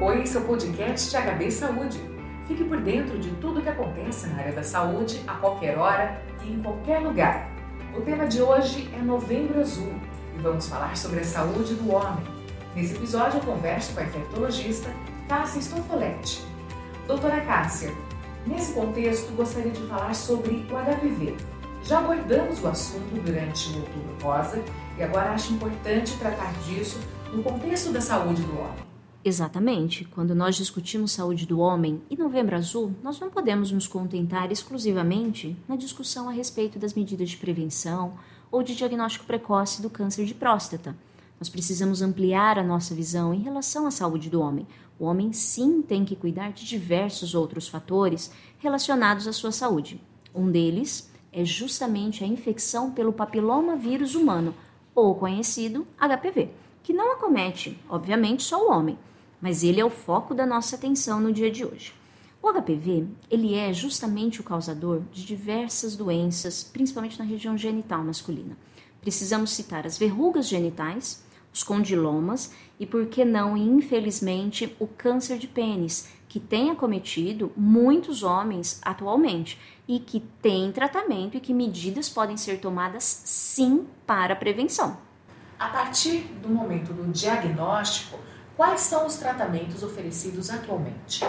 Oi, esse é podcast HB Saúde. Fique por dentro de tudo o que acontece na área da saúde a qualquer hora e em qualquer lugar. O tema de hoje é Novembro Azul e vamos falar sobre a saúde do homem. Nesse episódio eu converso com a infectologista Cássia Stoffoletti. Doutora Cássia, nesse contexto gostaria de falar sobre o HPV. Já abordamos o assunto durante o Outubro Rosa e agora acho importante tratar disso no contexto da saúde do homem. Exatamente. Quando nós discutimos saúde do homem e Novembro Azul, nós não podemos nos contentar exclusivamente na discussão a respeito das medidas de prevenção ou de diagnóstico precoce do câncer de próstata. Nós precisamos ampliar a nossa visão em relação à saúde do homem. O homem sim tem que cuidar de diversos outros fatores relacionados à sua saúde. Um deles é justamente a infecção pelo papiloma vírus humano, ou conhecido HPV, que não acomete, obviamente, só o homem, mas ele é o foco da nossa atenção no dia de hoje. O HPV, ele é justamente o causador de diversas doenças, principalmente na região genital masculina. Precisamos citar as verrugas genitais, os condilomas e, por que não, infelizmente, o câncer de pênis, que tem acometido muitos homens atualmente e que tem tratamento e que medidas podem ser tomadas sim para prevenção. A partir do momento do diagnóstico, quais são os tratamentos oferecidos atualmente?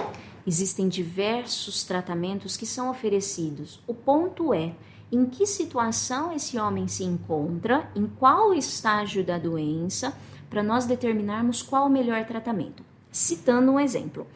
Existem diversos tratamentos que são oferecidos. O ponto é em que situação esse homem se encontra, em qual estágio da doença, para nós determinarmos qual o melhor tratamento. Citando um exemplo,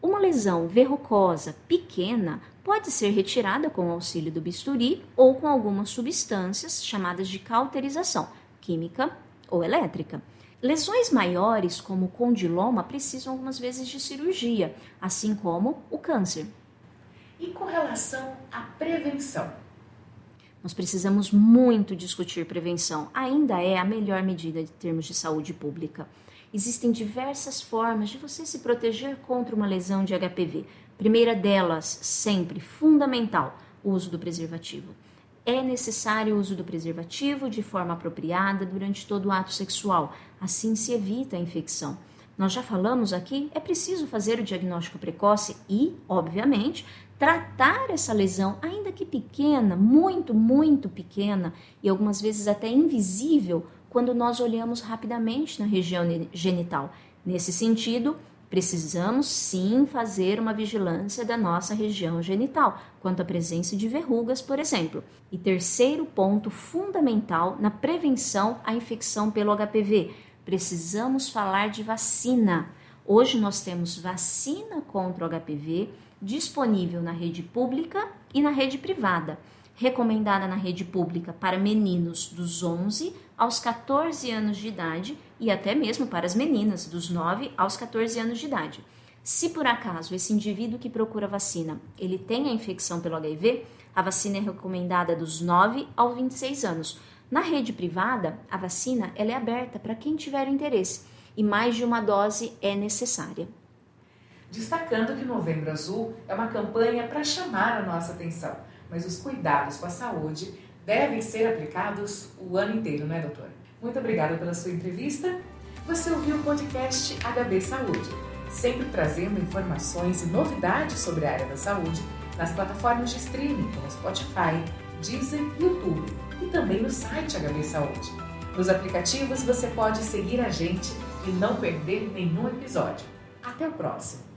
uma lesão verrucosa pequena pode ser retirada com auxílio do bisturi ou com algumas substâncias chamadas de cauterização, química ou elétrica. Lesões maiores, como o condiloma, precisam algumas vezes de cirurgia, assim como o câncer. E com relação à prevenção? Nós precisamos muito discutir prevenção. Ainda é a melhor medida em termos de saúde pública. Existem diversas formas de você se proteger contra uma lesão de HPV. Primeira delas, sempre fundamental, o uso do preservativo. É necessário o uso do preservativo de forma apropriada durante todo o ato sexual, assim se evita a infecção. Nós já falamos aqui, é preciso fazer o diagnóstico precoce e, obviamente, tratar essa lesão, ainda que pequena, muito, muito pequena e algumas vezes até invisível, quando nós olhamos rapidamente na região genital. Nesse sentido, precisamos sim fazer uma vigilância da nossa região genital, quanto à presença de verrugas, por exemplo. E terceiro ponto fundamental na prevenção à infecção pelo HPV, precisamos falar de vacina. Hoje nós temos vacina contra o HPV disponível na rede pública e na rede privada. Recomendada na rede pública para meninos dos 11 aos 14 anos de idade e até mesmo para as meninas dos 9 aos 14 anos de idade. Se por acaso esse indivíduo que procura vacina, ele tem a infecção pelo HIV, a vacina é recomendada dos 9 aos 26 anos. Na rede privada, a vacina ela é aberta para quem tiver interesse e mais de uma dose é necessária. Destacando que Novembro Azul é uma campanha para chamar a nossa atenção, mas os cuidados com a saúde devem ser aplicados o ano inteiro, não é, doutora? Muito obrigada pela sua entrevista. Você ouviu o podcast HB Saúde, sempre trazendo informações e novidades sobre a área da saúde nas plataformas de streaming como Spotify, Deezer YouTube e também no site HB Saúde. Nos aplicativos você pode seguir a gente e não perder nenhum episódio. Até o próximo!